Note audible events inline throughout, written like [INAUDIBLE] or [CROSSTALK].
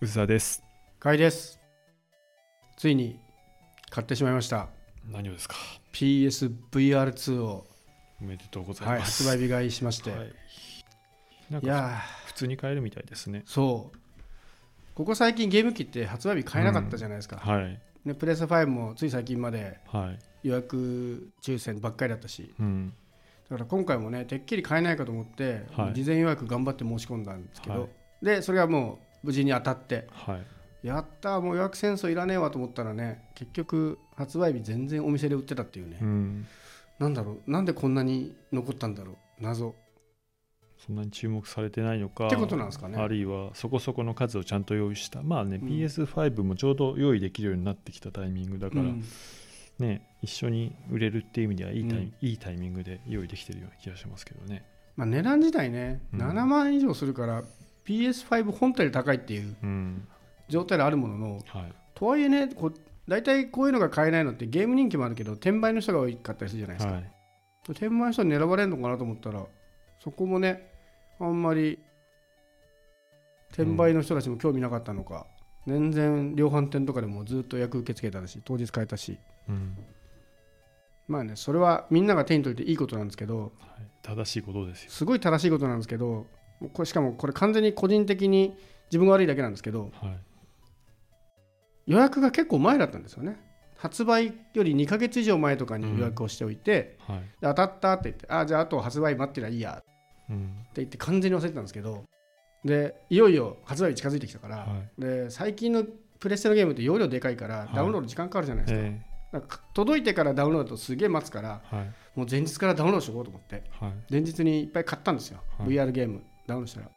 宇佐です。かいです。ついに買ってしまいました。何をですか？PSVR2 を、おめでとうございはい、ます、発売日買いしまして、はい。なんかいや普通に買えるみたいですね。ーそう。ここ最近ゲーム機って発売日買えなかったじゃないですか、はい。ね、プレステ5もつい最近まではい。予約抽選ばっかりだったし。うん。だから今回もねてっきり買えないかと思って、はい。事前予約頑張って申し込んだんですけど、はい。でそれがもう無事に当たって。はい。やったーもう予約戦争いらねえわと思ったらね結局発売日全然お店で売ってたっていうね、うん。なんだろうなんでこんなに残ったんだろう謎。そんなに注目されてないのかってことなんですかね。あるいはそこそこの数をちゃんと用意した。まあね、うん。PS5 もちょうど用意できるようになってきたタイミングだから、うん。ね一緒に売れるっていう意味ではいいタイ,、うん。いいタイミングで用意できてるような気がしますけどね。まあ、値段自体ね、うん。7万円以上するから PS5 本体より高いっていううん。状態であるもののはい。とはいえねこう大体こういうのが買えないのってゲーム人気もあるけど転売の人が多かったりするじゃないですか、はい。転売の人に選ばれるのかなと思ったらそこもねあんまり転売の人たちも興味なかったのか、全然量販店とかでもずっと予約受け付けたし当日買えたし。うん。まあねそれはみんなが手に取れていいことなんですけどはい、正しいことですよ。すごい正しいことなんですけどこれしかもこれ完全に個人的に自分が悪いだけなんですけどはい。予約が結構前だったんですよね。発売より2ヶ月以上前とかに予約をしておいて、はい。で当たったって言ってあじゃああと発売待ってりゃいいや。ってうん言って完全に忘れてたんですけどでいよいよ発売日近づいてきたから、はで最近のプレステのゲームって容量でかいからい。ダウンロード時間かかるじゃないですか,、え届いてからダウンロードだとすげえ待つからもう前日からダウンロードしようと思ってはい。前日にいっぱい買ったんですよ、はい。VR ゲームダウンロードしたら。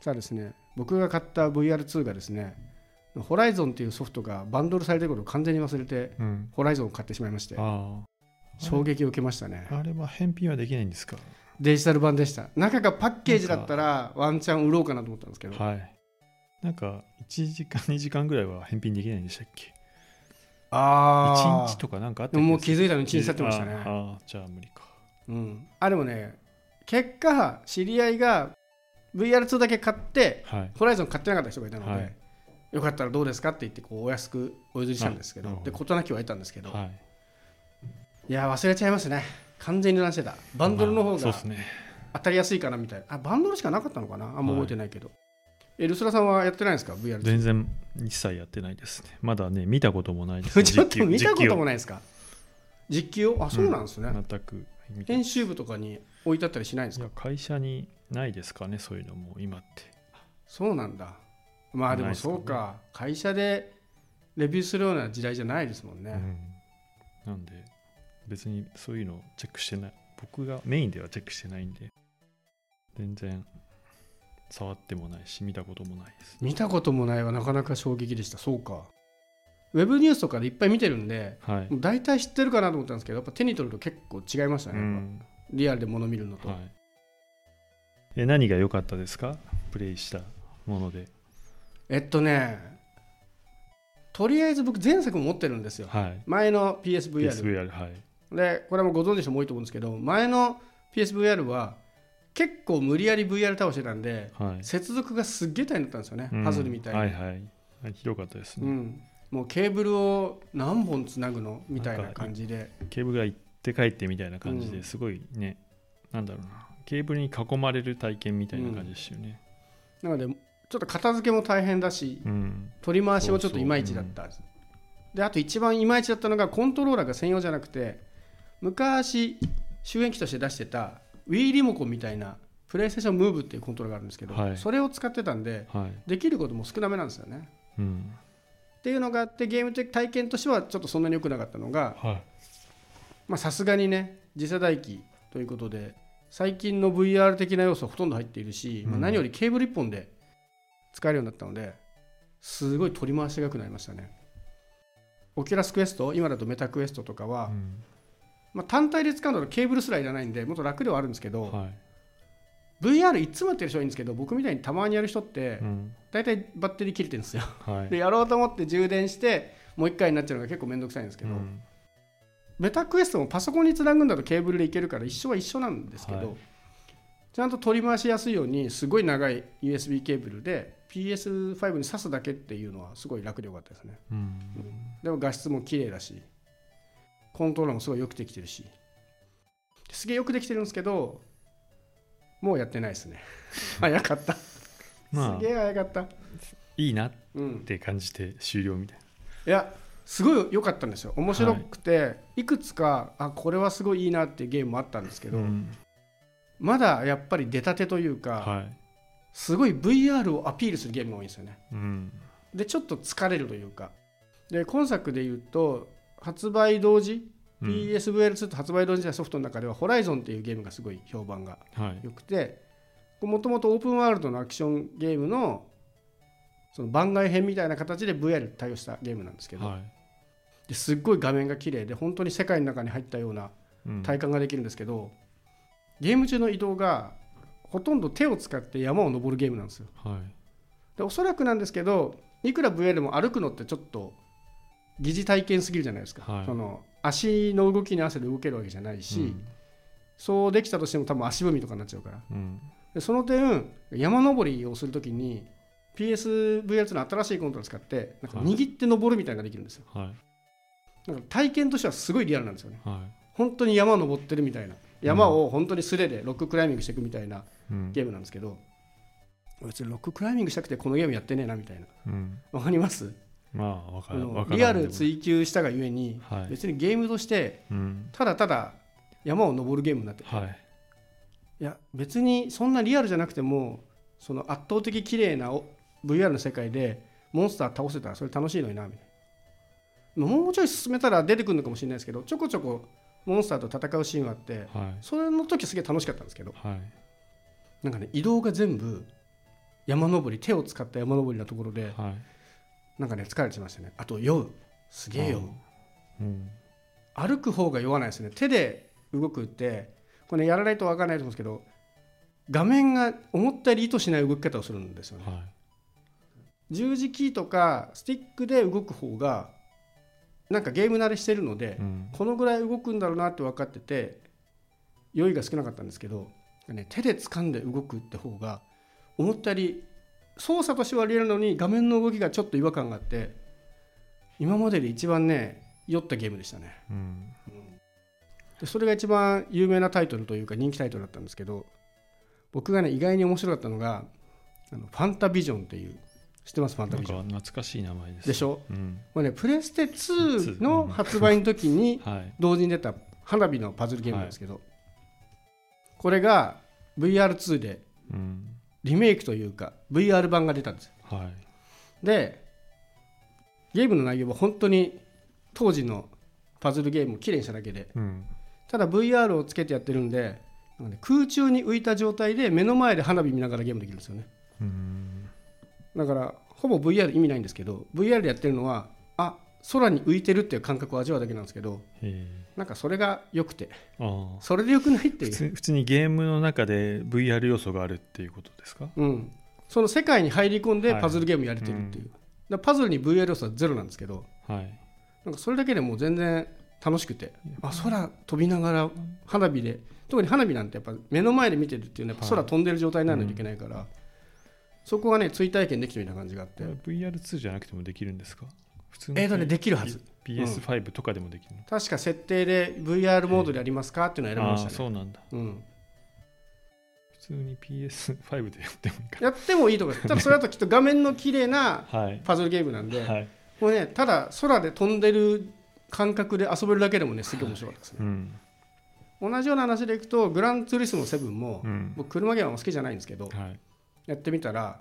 さあですね僕が買った VR2 がですねホライゾンっていうソフトがバンドルされてることを完全に忘れてうん。ホライゾンを買ってしまいましてあ衝撃を受けましたね。ああれは返品はできないんですか？デジタル版でした。中がパッケージだったらワンチャン売ろうかなと思ったんですけど。はい。なんか1時間2時間ぐらいは返品できないんでしたっけ？あ1日とかなんかあったでももう気気づいたのに1日経ってましたね。ああじゃあ無理か。うん、あでもね結果知り合いが VR2 だけ買ってはい。ホライゾン買ってなかった人がいたので、はい。よかったらどうですかって言ってこうお安くお譲りしたんですけど、で事なきを得たんですけど、はい。い、や忘れちゃいますね。完全に油断してた。バンドルの方が当たりやすいかなみたいな。あバンドルしかなかったのかな？あんま覚えてないけど、えルスラさんはやってないんですか？VR2 全然一切やってないですね。まだね見たこともないですね。[LAUGHS] ちょっと見たこともないですか？実機をあそうなんですね、全く見て編集部とかに置いてあったりしないんですか？会社にないですかねそういうのも今って。そうなんだ。まあでもそうか。会社でレビューするような時代じゃないですもんね、うん。なんで別にそういうのをチェックしてない。僕がメインではチェックしてないんで。全然触ってもないし見たこともないです。見たこともないはなかなか衝撃でした。そうか。ウェブニュースとかでいっぱい見てるんではい。大体知ってるかなと思ったんですけどやっぱ手に取ると結構違いましたね、うん。リアルで物見るのと、はいえ何が良かったですか？プレイしたもので。えっとねとりあえず僕前作も持ってるんですよ。はい。前の PSVR PSVR はい。でこれはもうご存知の人も多いと思うんですけど前の PSVR は結構無理やり VR 倒してたんではい。接続がすっげえ大変だったんですよね、うん。パズルみたいに、はいはい。はいひどかったですね、うん、もうケーブルを何本つなぐの？みたいな感じで。ケーブルが行って帰ってみたいな感じうん。ですごいね、なんだろうなケーブルに囲まれる体験みたいな感じですよね。なのでちょっと片付けも大変だしうん、取り回しもちょっといまいちだった。であと一番いまいちだったのがコントローラーが専用じゃなくて昔周辺機として出してた Wii リモコンみたいなプレイステーションムーブっていうコントローラーがあるんですけど、はい。それを使ってたんではい、できることも少なめなんですよね。うん、っていうのがあってゲーム的体験としてはちょっとそんなに良くなかったのがはい。まあさすがにね次世代機ということで最近の VR 的な要素はほとんど入っているし、まあうん何よりケーブル1本で使えるようになったのですごい取り回しが良くなりましたね。 Oculus Quest 今だと Meta Quest とかは、うん。まあ、単体で使うのはケーブルすらいらないんでもっと楽ではあるんですけど、はい。VR いつもやってる人はいいんですけど僕みたいにたまにやる人ってうん。大体バッテリー切れてるんですよ。はい。でやろうと思って充電してもう1回になっちゃうのが結構面倒くさいんですけど、うんメタクエストもパソコンにつなぐんだとケーブルでいけるから一緒は一緒なんですけど、はい。ちゃんと取り回しやすいようにすごい長い USB ケーブルで PS5 に挿すだけっていうのはすごい楽でよかったですね。うん。でも画質も綺麗だしコントローラーもすごいよくできてるし。すげえよくできてるんですけどもうやってないですね。[LAUGHS] 早かった。まあ。すげえ早かった。いいなっうん。て感じて終了みたいいやすごい良かったんですよ。面白くて、い、くつかあこれはすごいいいなっていうゲームもあったんですけど、なうん。まだやっぱり出たてというか、はい。すごい VR をアピールするゲームが多いんですよね。うん。でちょっと疲れるというか。で今作で言うと発売同時、うん。PSVR2 と発売同時代ソフトの中では「ホライゾンっていうゲームがすごい評判がはい。良くてもともとオープンワールドのアクションゲームのその番外編みたいな形で VR に対応したゲームなんですけど、はい。ですっごい画面が綺麗で本当に世界の中に入ったようなうん。体感ができるんですけど、ゲーム中の移動がほとんど手を使って山を登るゲームなんですよ。はい。でおそらくなんですけどいくら VR でも歩くのってちょっと疑似体験すぎるじゃないですか、はい。その足の動きに合わせて動けるわけじゃないし、そうできたとしても多分足踏みとかになっちゃうから。うん。でその点山登りをするときに PSVR2 の新しいコントロー使ってなんか握って登るみたいなのができるんですよ。はい。なんか体験としてはすごいリアルなんですよね。は本当に山を登ってるみたいな。山を本当に素手でロッククライミングしていくみたいないうん。ゲームなんですけど別にロッククライミングしたくてこのゲームやってねえなみたいな。うん。わかります？まあわかる。リアル追求したがゆえにはい。別にゲームとしてうん。ただただ山を登るゲームになってて。はい。いや別にそんなリアルじゃなくてもその圧倒的綺麗なお VR の世界でモンスター倒せたらそれ楽しいのになみたいな。もうちょい進めたら出てくるのかもしれないですけどちょこちょこモンスターと戦うシーンがあってはい。それの時すげえ楽しかったんですけどはい。なんかね移動が全部山登り手を使った山登りのところではい。なんかね疲れてましたね。あと酔う。すげえ酔う。うん。歩く方が酔わないですね。手で動くってこれ、ね、やらないと分からないと思うんですけど画面が思ったより意図しない動き方をするんですよね。はい十字キーとかスティックで動く方がなんかゲーム慣れしてるので、うん。このぐらい動くんだろうなって分かってて酔いが少なかったんですけど、ね、手で掴んで動くって方が思ったより操作としてはありえるのに画面の動きがちょっと違和感があって今までで一番ね酔ったゲームでしたね。うん。でそれが一番有名なタイトルというか人気タイトルだったんですけど僕がね意外に面白かったのがあのファンタビジョンっていう知ってますファンタビジョン。懐かしい名前ですでしょ？うん。これねプレステ2の発売の時に [LAUGHS] はい。同時に出た花火のパズルゲームなんですけど、これが VR2 でうん。リメイクというか VR 版が出たんですよ。はい。でゲームの内容は本当に当時のパズルゲームをきれいにしただけでうん。ただ VR をつけてやってるんで空中に浮いた状態で目の前で花火見ながらゲームできるんですよね。うんだからほぼ VR 意味ないんですけど VR でやってるのはあ空に浮いてるっていう感覚を味わうだけなんですけどへなんかそれが良くてそれで良くないっていう、普通にゲームの中で VR 要素があるっていうことですか？うん、その世界に入り込んではい。パズルゲームやれてるっていう、だからパズルに VR 要素はゼロなんですけどはい。なんかそれだけでもう全然楽しくてあ空飛びながら花火で特に花火なんてやっぱ目の前で見てるっていうのは空飛んでる状態にならないといけないから、そこはね追体験できてるみたいな感じがあって、VR2 じゃなくてもできるんですか？普通のえーとねできるはず。PS5 とかでもできるの？確か設定で VR モードでやりますか？っていうのを選びああましたね、そうなんだ。うん、普通に PS5 でやってもいいかやってもいいと思いますただそれだときっと画面の綺麗なはい。パズルゲームなんで、はい。これねただ空で飛んでる感覚で遊べるだけでもねすげえ面白かったですね、うん。同じような話でいくとグランツーリスモ7も、うん。僕車ゲームは好きじゃないんですけど、はいやってみたら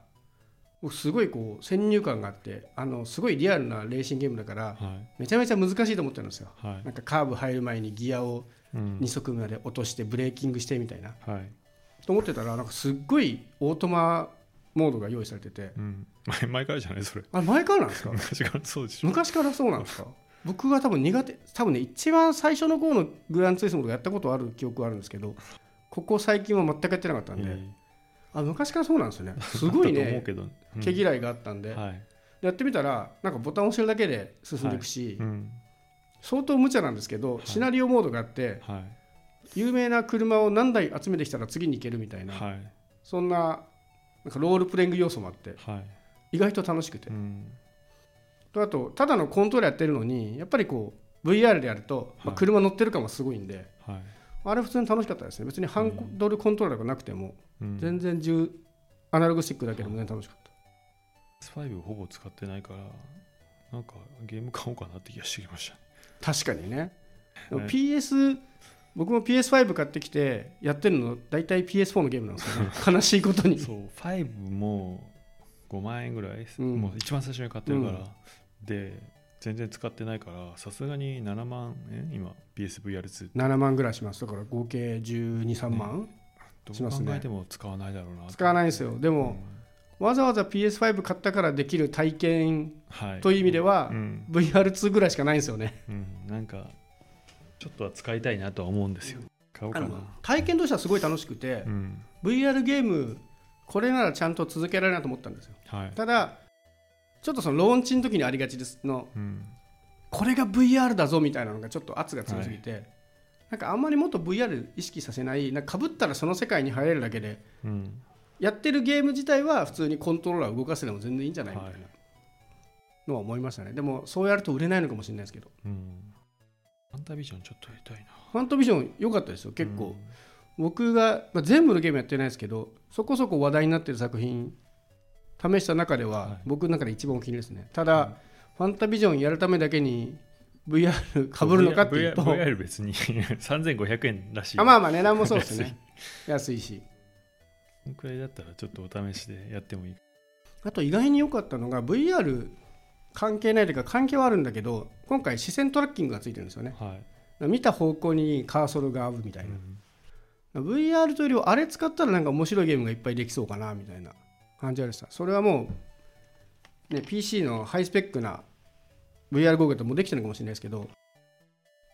僕すごいこう先入観があってあのすごいリアルなレーシングゲームだからはい。めちゃめちゃ難しいと思ってるんですよ。はい。なんかカーブ入る前にギアをうん。2速まで落としてブレーキングしてみたいな。はい。と思ってたらなんかすっごいオートマモードが用意されてて。うん。前 [LAUGHS] 前からじゃないそれ。あれ前からなんですか？[LAUGHS] 昔からそうでしょ。昔からそうなんですか？僕が多分苦手多分ね一番最初の頃のグランツーリスモとかやったことある記憶はあるんですけどここ最近は全くやってなかったんで、えあ昔からそうなんですよね。え [LAUGHS] すごいね。毛嫌いがあったんで、はい。やってみたらなんかボタンを押してるだけで進んでいくし、うん。相当無茶なんですけど、い。シナリオモードがあってはい。有名な車を何台集めてきたら次に行けるみたいな、はい。そんななんかロールプレイング要素もあってはい。意外と楽しくて。う、ん。とあとただのコントローラーやってるのにやっぱりこう VR でやると、まあはい。車乗ってる感がすごいんではいあれ普通に楽しかったですね。別にハンドルコントローラーがなくても、うん。全然重アナログスティックだけでもね楽しかった。S5 ほぼ使ってないからなんかゲーム買おうかなって気がしてきました。ね確かにね。でもはい PS 僕も PS5 買ってきてやってるの大体 PS4 のゲームなんですよね。[LAUGHS] 悲しいことに。そう5も5万円ぐらい、うん。もう一番最初に買ってるから、うん。で全然使ってないからさすがに7万円今 PSVR2 7万ぐらいします。だから合計123万、どうしますね。考えても使わないだろうな使わないんですよ。ででも、わざわざ PS5 買ったからできる体験はい、という意味では、うん。VR2 ぐらいしかないんですよね。うん、なんかちょっとは使いたいなとは思うんですよ。買おうかな。体験としてはすごい楽しくて、うん。VR ゲームこれならちゃんと続けられるなと思ったんですよ。はい、ただちょっとそのローンチの時にありがちですのうん。これが VR だぞみたいなのがちょっと圧が強すぎて、なんかあんまりもっと VR 意識させないなんか被ったらその世界に入れるだけでうん。やってるゲーム自体は普通にコントローラーを動かせでも全然いいんじゃないみたいなはい。のは思いましたね。でもそうやると売れないのかもしれないですけど。うん。ファンタビジョンちょっとやりたいな。ファントビジョン良かったですよ結構、うん。僕が、まあ、全部のゲームやってないですけどそこそこ話題になってる作品試した中では、はい。僕の中で一番お気に入りですね。ただ、はい。ファンタビジョンやるためだけに VR かぶるのかっていうと。VR, VR 別に [LAUGHS] 3500円らしい。あまあまあ値段もそうですね。安いし。このくらいだったらちょっとお試しでやってもいい。あと意外に良かったのが VR 関係ないというか関係はあるんだけど今回視線トラッキングがついてるんですよね。はい、見た方向にカーソルが合うみたいな、うん。VR というよりはあれ使ったらなんか面白いゲームがいっぱいできそうかなみたいな感じでしたそれはもう、ね、PC のハイスペックな VR ゴーグルともできてるのかもしれないですけど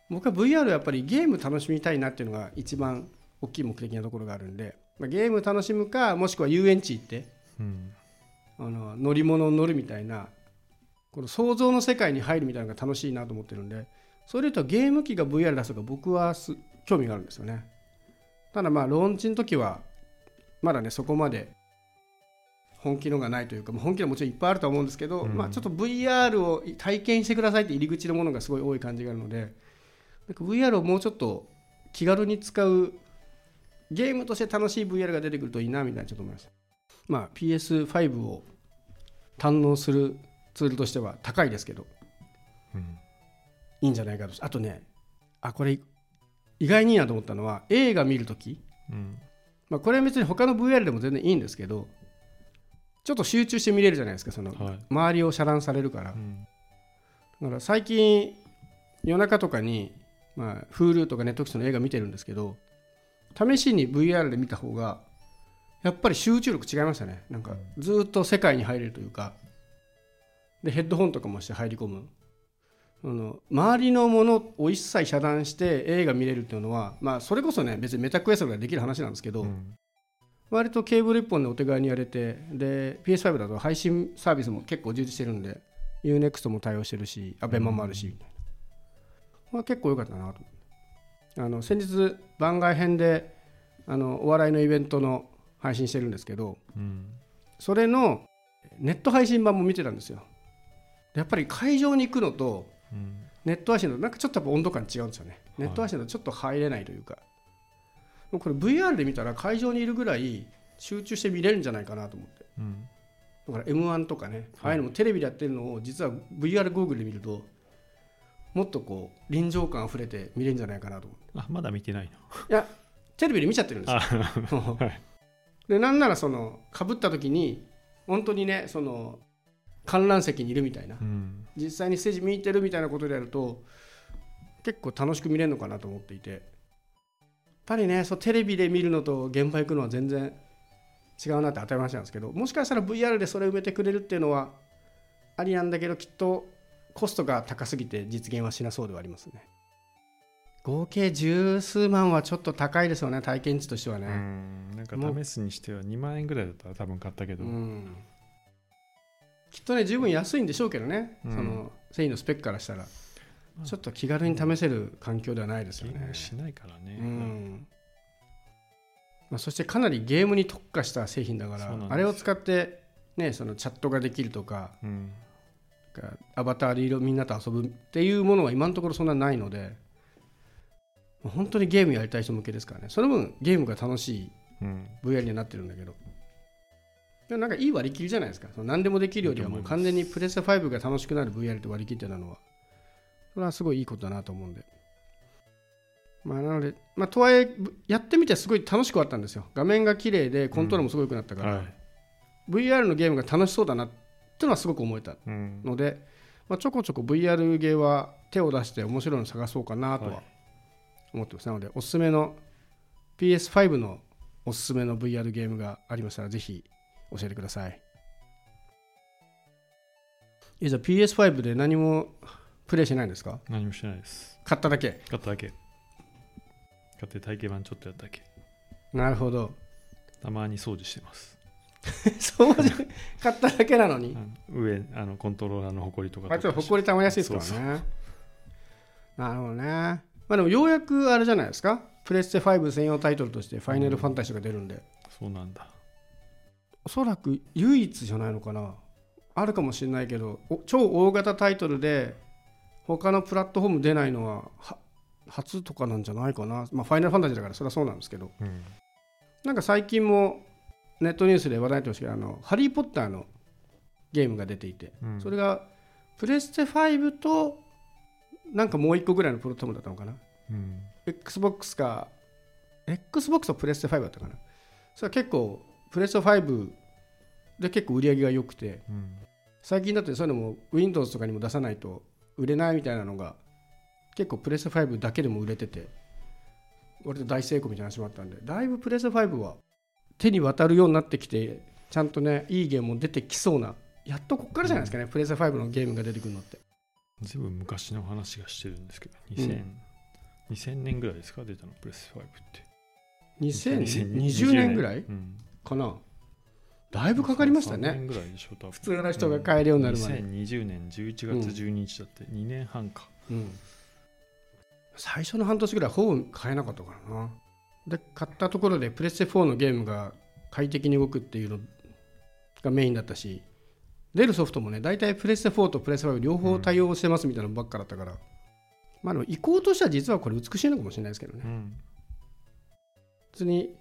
僕は VR はやっぱりゲーム楽しみたいなっていうのが一番大きい目的なところがあるんで、まあ、ゲーム楽しむかもしくは遊園地行ってうんあの乗り物を乗るみたいなこの想像の世界に入るみたいなのが楽しいなと思ってるんでそれとゲーム機が VR 出すとか僕は興味があるんですよね。ただまあローンチの時はまだねそこまで本気のがないというか本気のもちろんいっぱいあるとは思うんですけど、うん。まあ、ちょっと VR を体験してくださいって入り口のものがすごい多い感じがあるのでなんか VR をもうちょっと気軽に使うゲームとして楽しい VR が出てくるといいなみたいなちょっと思いました。まあ PS5 を堪能するツールとしては高いですけどうん。いいんじゃないかと。あとねあこれ意外にいいなと思ったのは映画見るとき、うん。まあ、これは別に他の VR でも全然いいんですけどちょっと集中して見れるじゃないですかそのはい。周りを遮断されるから。うん。だから最近夜中とかに、まあ、Hulu とか Netflix の映画見てるんですけど試しに VR で見た方がやっぱり集中力違いましたね。なんかずっと世界に入れるというかでヘッドホンとかもして入り込む。あの周りのものを一切遮断して映画見れるっていうのは、まあ、それこそね別にメタクエストができる話なんですけど、うん割とケーブル1本でお手軽にやれてで PS5 だと配信サービスも結構充実してるんで UNEXT も対応してるし ABEMA もあるしみたいな、まあ、結構良かったなと思ってあの先日番外編であのお笑いのイベントの配信してるんですけどうん。それのネット配信版も見てたんですよ。でやっぱり会場に行くのとうん。ネット配信のなんかちょっとやっぱ温度感違うんですよね。ネット配信だとちょっと入れないというか、もうこれ VR で見たら会場にいるぐらい集中して見れるんじゃないかなと思って。うんだから M1 とかね、あはいあいうのもテレビでやってるのを実は VR ゴーグルで見るともっとこう臨場感あふれて見れるんじゃないかなと思って。あまだ見てないの。いやテレビで見ちゃってるんですよ。あはい。[LAUGHS] でなんならそのかぶった時に本当にねその観覧席にいるみたいな。うん。実際にステージ見てるみたいなことでやると結構楽しく見れるのかなと思っていてぱりねそうテレビで見るのと現場行くのは全然違うなって当たり前なんですけどもしかしたら VR でそれ埋めてくれるっていうのはありなんだけどきっとコストが高すぎて実現はしなそうではありますね。合計十数万はちょっと高いですよね体験値としてはうねん。なんか試すにしては2万円ぐらいだったら多分買ったけど、うん。きっとね十分安いんでしょうけどね、うん。その繊維のスペックからしたらちょっと気軽に試せる環境ではないですよね。しないからね、うん。まあ、そしてかなりゲームに特化した製品だからあれを使って、ね、そのチャットができるとかうん。アバターでいろみんなと遊ぶっていうものは今のところそんなないのでまあ本当にゲームやりたい人向けですからね。その分ゲームが楽しいうん、VR にはなってるんだけど。でもなんかいい割り切りじゃないですか。その何でもできるよりはもう完全にプレステ5が楽しくなる VR って割り切ってたのはそれはすごいいいことだなと思うんで。まあなのでまあとはいえやってみてすごい楽しくはあったんですよ。画面が綺麗でコントロールもすごい良くなったから、はい、VR のゲームが楽しそうだなっていうのはすごく思えたうん、ので、まあ、ちょこちょこ VR ゲーは手を出して面白いの探そうかなとははい。思ってます、なのでおすすめの PS5 のおすすめの VR ゲームがありましたらぜひ教えてください。えじゃあ PS5 で何もプレイしないんですか？何もしてないです。買っただけ？買っただけ。買って体験版ちょっとやっただけ。なるほど。たまに掃除してます。[LAUGHS] そうじゃ買っただけなのに？うん。上あのコントローラーのホコリとかあちょっとほこりたまりやすいですからね。そうそう。なるほどね。まあでもようやくあれじゃないですか？プレステ5専用タイトルとしてファイナルファンタジーが出るんで、そうなんだ。おそらく唯一じゃないのかな？あるかもしれないけどお超大型タイトルで他のプラットフォーム出ないのはは初とかなんじゃないかな。まあファイナルファンタジーだからそれはそうなんですけど。うん。なんか最近もネットニュースで話題になってましたけどあのハリー・ポッターのゲームが出ていて、うん。それがプレステ5となんかもう一個ぐらいのプラットフォームだったのかな。うん。XBOX か XBOX とプレステ5だったかな。それは結構プレステ5で結構売り上げが良くてうん。最近だってそういうのも Windows とかにも出さないと売れないみたいなのが結構プレステ5だけでも売れてて割と大成功みたいな話もあったんでだいぶプレステ5は手に渡るようになってきてちゃんとねいいゲームも出てきそうなやっとこっからじゃないですかね、プレステ5のゲームが出てくるのって。全部昔の話がしてるんですけど2000、2000年ぐらいですか出たのプレス5って。2020年ぐらいうん。かな？だいぶかかりました3ね年ぐらいでしょ多分普通の人が買えるようになるまで、2020年11月12日だって。2年半か、うん。最初の半年ぐらいほぼ買えなかったからな。で買ったところでプレステ4のゲームが快適に動くっていうのがメインだったし出るソフトもね大体プレステ4とプレステ5両方対応してますみたいなのばっかだったから、まあでも移行としては実はこれ美しいのかもしれないですけどね。うん。普通に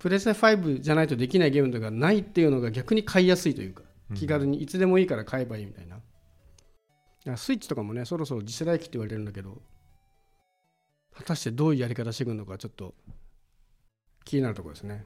プレステ5じゃないとできないゲームとかないっていうのが逆に買いやすいというか気軽にいつでもいいから買えばいいみたいな、だからスイッチとかもねそろそろ次世代機って言われてるんだけど果たしてどういうやり方してくるのかちょっと気になるところですね